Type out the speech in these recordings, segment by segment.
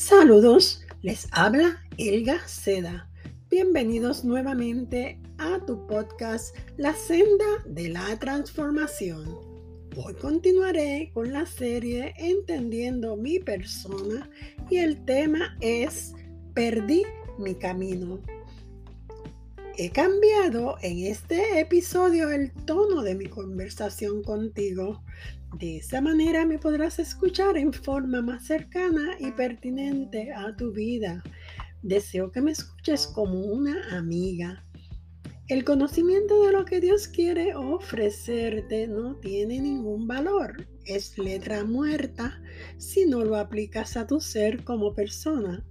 Saludos, les habla Elga Seda. Bienvenidos nuevamente a tu podcast La senda de la transformación. Hoy continuaré con la serie Entendiendo mi persona y el tema es Perdí mi camino. He cambiado en este episodio el tono de mi conversación contigo de esa manera me podrás escuchar en forma más cercana y pertinente a tu vida. Deseo que me escuches como una amiga. El conocimiento de lo que Dios quiere ofrecerte no tiene ningún valor. Es letra muerta si no lo aplicas a tu ser como persona.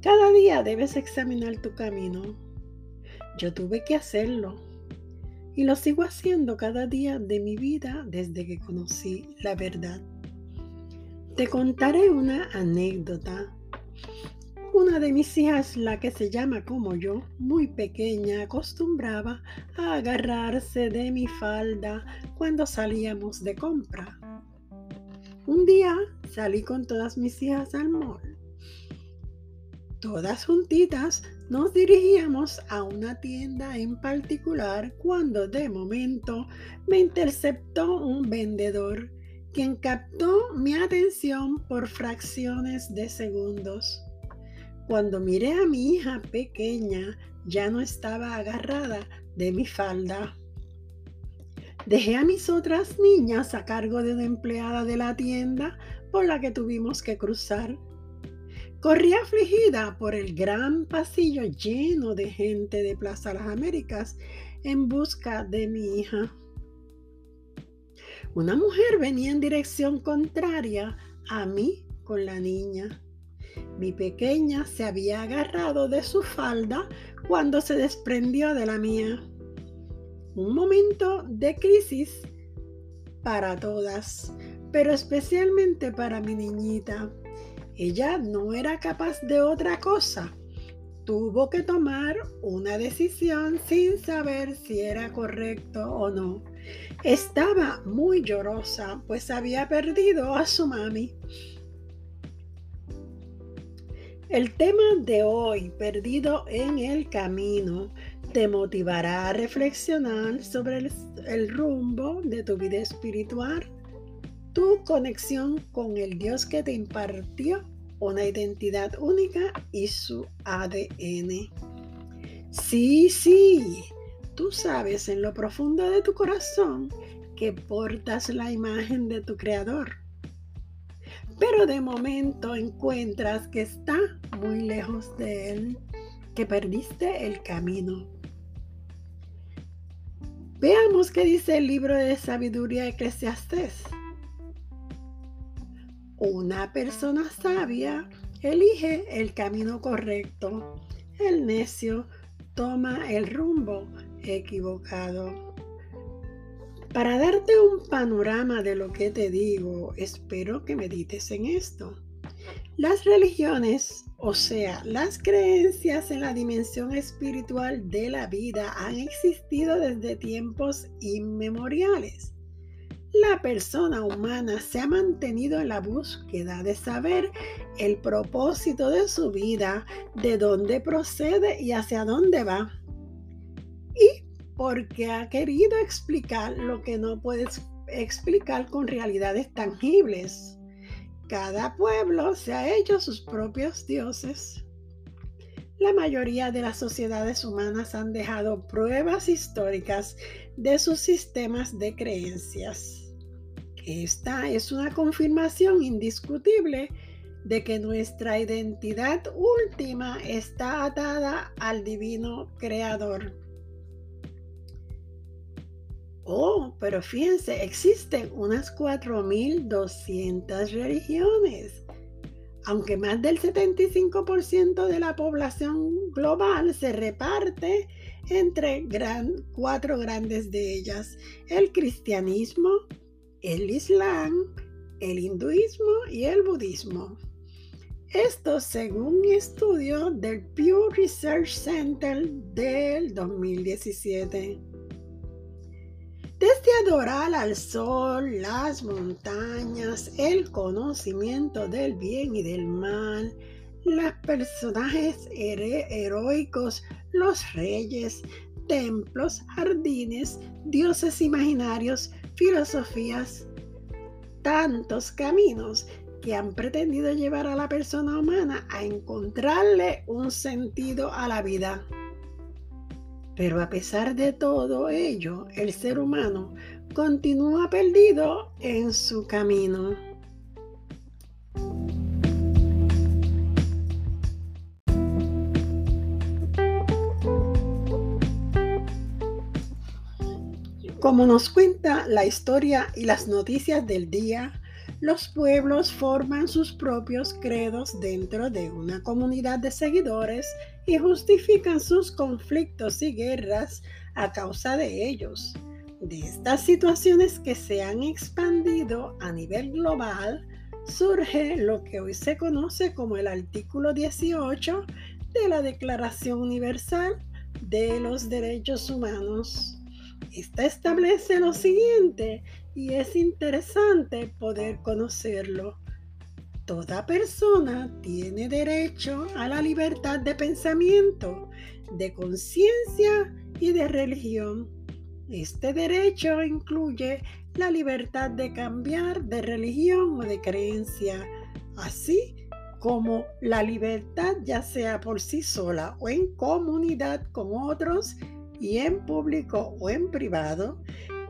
Cada día debes examinar tu camino. Yo tuve que hacerlo y lo sigo haciendo cada día de mi vida desde que conocí la verdad. Te contaré una anécdota. Una de mis hijas, la que se llama como yo, muy pequeña, acostumbraba a agarrarse de mi falda cuando salíamos de compra. Un día salí con todas mis hijas al mall Todas juntitas nos dirigíamos a una tienda en particular cuando de momento me interceptó un vendedor quien captó mi atención por fracciones de segundos. Cuando miré a mi hija pequeña, ya no estaba agarrada de mi falda. Dejé a mis otras niñas a cargo de una empleada de la tienda por la que tuvimos que cruzar Corrí afligida por el gran pasillo lleno de gente de Plaza Las Américas en busca de mi hija. Una mujer venía en dirección contraria a mí con la niña. Mi pequeña se había agarrado de su falda cuando se desprendió de la mía. Un momento de crisis para todas, pero especialmente para mi niñita. Ella no era capaz de otra cosa. Tuvo que tomar una decisión sin saber si era correcto o no. Estaba muy llorosa, pues había perdido a su mami. El tema de hoy, perdido en el camino, te motivará a reflexionar sobre el, el rumbo de tu vida espiritual tu conexión con el Dios que te impartió una identidad única y su ADN. Sí, sí, tú sabes en lo profundo de tu corazón que portas la imagen de tu Creador. Pero de momento encuentras que está muy lejos de Él, que perdiste el camino. Veamos qué dice el libro de sabiduría Eclesiastés. Una persona sabia elige el camino correcto. El necio toma el rumbo equivocado. Para darte un panorama de lo que te digo, espero que medites en esto. Las religiones, o sea, las creencias en la dimensión espiritual de la vida han existido desde tiempos inmemoriales la persona humana se ha mantenido en la búsqueda de saber el propósito de su vida, de dónde procede y hacia dónde va. Y porque ha querido explicar lo que no puedes explicar con realidades tangibles. Cada pueblo se ha hecho sus propios dioses. La mayoría de las sociedades humanas han dejado pruebas históricas de sus sistemas de creencias. Esta es una confirmación indiscutible de que nuestra identidad última está atada al divino creador. Oh, pero fíjense, existen unas 4.200 religiones. Aunque más del 75% de la población global se reparte entre cuatro grandes de ellas, el cristianismo, el Islam, el hinduismo y el budismo. Esto según un estudio del Pew Research Center del 2017. Desde de adorar al sol, las montañas, el conocimiento del bien y del mal, los personajes heroicos, los reyes, templos, jardines, dioses imaginarios, filosofías, tantos caminos que han pretendido llevar a la persona humana a encontrarle un sentido a la vida. Pero a pesar de todo ello, el ser humano continúa perdido en su camino. Como nos cuenta la historia y las noticias del día, los pueblos forman sus propios credos dentro de una comunidad de seguidores y justifican sus conflictos y guerras a causa de ellos. De estas situaciones que se han expandido a nivel global, surge lo que hoy se conoce como el artículo 18 de la Declaración Universal de los Derechos Humanos. Esta establece lo siguiente y es interesante poder conocerlo. Toda persona tiene derecho a la libertad de pensamiento, de conciencia y de religión. Este derecho incluye la libertad de cambiar de religión o de creencia, así como la libertad ya sea por sí sola o en comunidad con otros y en público o en privado,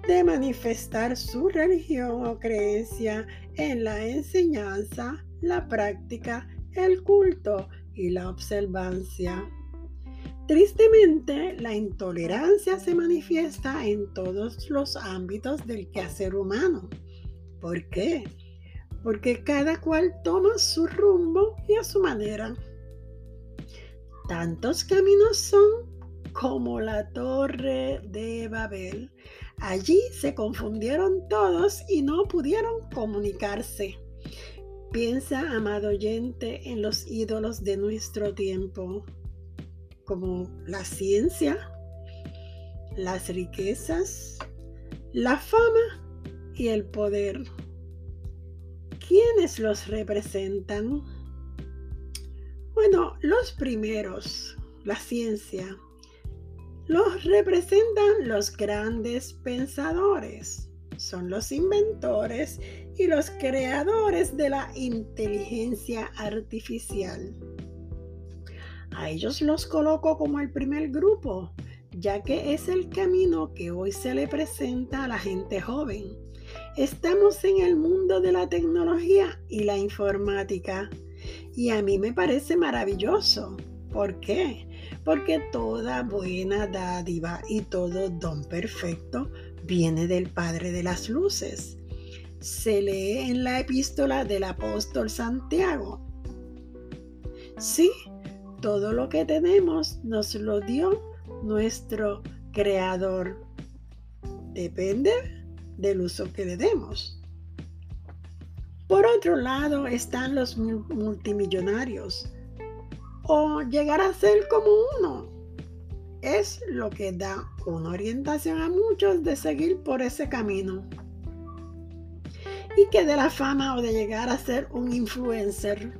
de manifestar su religión o creencia en la enseñanza, la práctica, el culto y la observancia. Tristemente, la intolerancia se manifiesta en todos los ámbitos del quehacer humano. ¿Por qué? Porque cada cual toma su rumbo y a su manera. Tantos caminos son como la torre de Babel. Allí se confundieron todos y no pudieron comunicarse. Piensa, amado oyente, en los ídolos de nuestro tiempo, como la ciencia, las riquezas, la fama y el poder. ¿Quiénes los representan? Bueno, los primeros, la ciencia, los representan los grandes pensadores. Son los inventores y los creadores de la inteligencia artificial. A ellos los coloco como el primer grupo, ya que es el camino que hoy se le presenta a la gente joven. Estamos en el mundo de la tecnología y la informática y a mí me parece maravilloso. ¿Por qué? Porque toda buena dádiva y todo don perfecto viene del Padre de las Luces. Se lee en la epístola del apóstol Santiago. Sí, todo lo que tenemos nos lo dio nuestro Creador. Depende del uso que le demos. Por otro lado están los multimillonarios o llegar a ser como uno. Es lo que da una orientación a muchos de seguir por ese camino. Y que de la fama o de llegar a ser un influencer.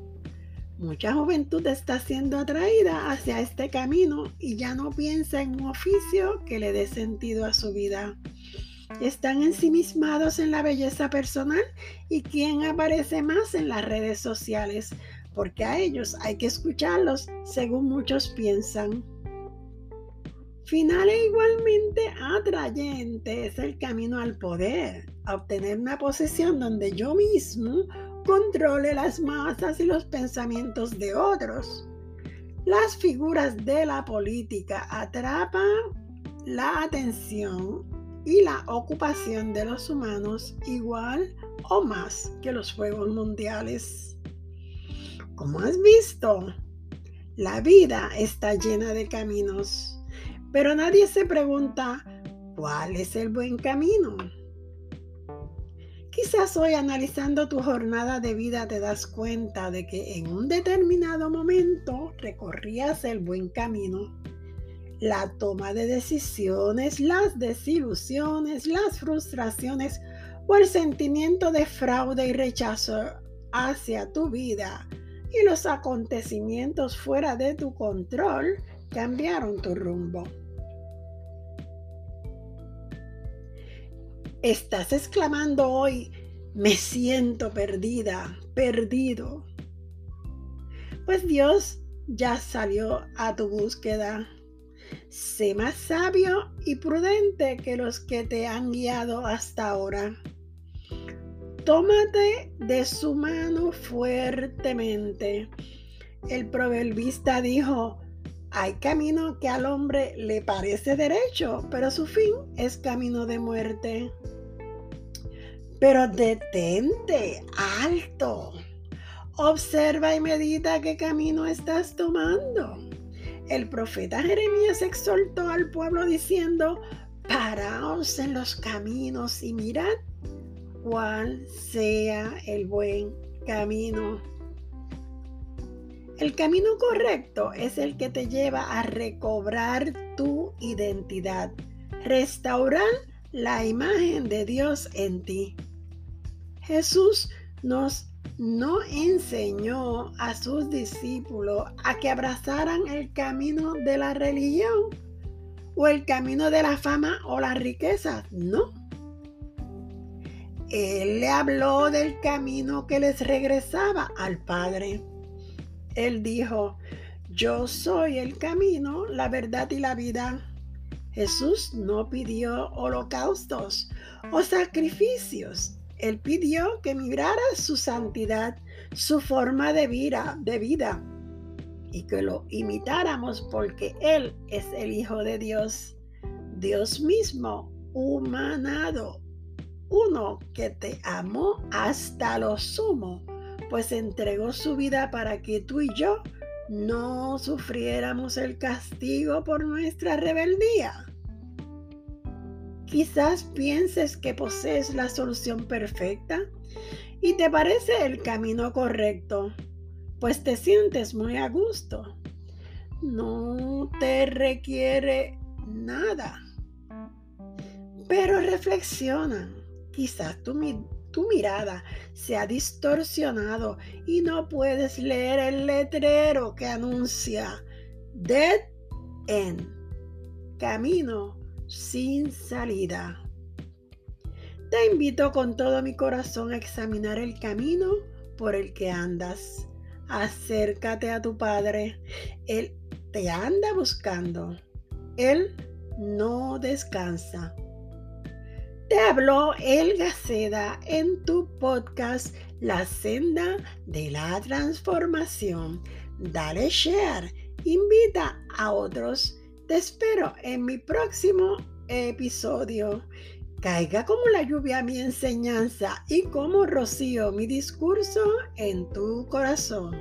Mucha juventud está siendo atraída hacia este camino y ya no piensa en un oficio que le dé sentido a su vida. Están ensimismados en la belleza personal y quién aparece más en las redes sociales, porque a ellos hay que escucharlos según muchos piensan. Final e igualmente atrayente es el camino al poder, a obtener una posición donde yo mismo controle las masas y los pensamientos de otros. Las figuras de la política atrapan la atención y la ocupación de los humanos igual o más que los Juegos Mundiales. Como has visto, la vida está llena de caminos, pero nadie se pregunta cuál es el buen camino. Quizás hoy analizando tu jornada de vida te das cuenta de que en un determinado momento recorrías el buen camino. la toma de decisiones, las desilusiones, las frustraciones o el sentimiento de fraude y rechazo hacia tu vida y los acontecimientos fuera de tu control cambiaron tu rumbo. Estás exclamando hoy, me siento perdida, perdido. Pues Dios ya salió a tu búsqueda Sé más sabio y prudente que los que te han guiado hasta ahora. Tómate de su mano fuertemente. El proverbista dijo, hay camino que al hombre le parece derecho, pero su fin es camino de muerte. Pero detente, alto. Observa y medita qué camino estás tomando el profeta Jeremías exhortó al pueblo diciendo, paraos en los caminos y mirad cuál sea el buen camino. El camino correcto es el que te lleva a recobrar tu identidad, restaurar la imagen de Dios en ti. Jesús nos no enseñó a sus discípulos a que abrazaran el camino de la religión o el camino de la fama o la riqueza. No. Él le habló del camino que les regresaba al Padre. Él dijo, yo soy el camino, la verdad y la vida. Jesús no pidió holocaustos o sacrificios. Él pidió que mirara su santidad, su forma de vida, de vida y que lo imitáramos porque Él es el Hijo de Dios, Dios mismo, humanado, uno que te amó hasta lo sumo, pues entregó su vida para que tú y yo no sufriéramos el castigo por nuestra rebeldía. Quizás pienses que posees la solución perfecta y te parece el camino correcto, pues te sientes muy a gusto. No te requiere nada. Pero reflexiona, quizás tu, tu mirada se ha distorsionado y no puedes leer el letrero que anuncia Dead End, camino sin salida. Te invito con todo mi corazón a examinar el camino por el que andas. Acércate a tu Padre. Él te anda buscando. Él no descansa. Te habló El Gaceda en tu podcast La senda de la transformación. Dale share. Invita a otros te espero en mi próximo episodio. Caiga como la lluvia mi enseñanza y como rocío mi discurso en tu corazón.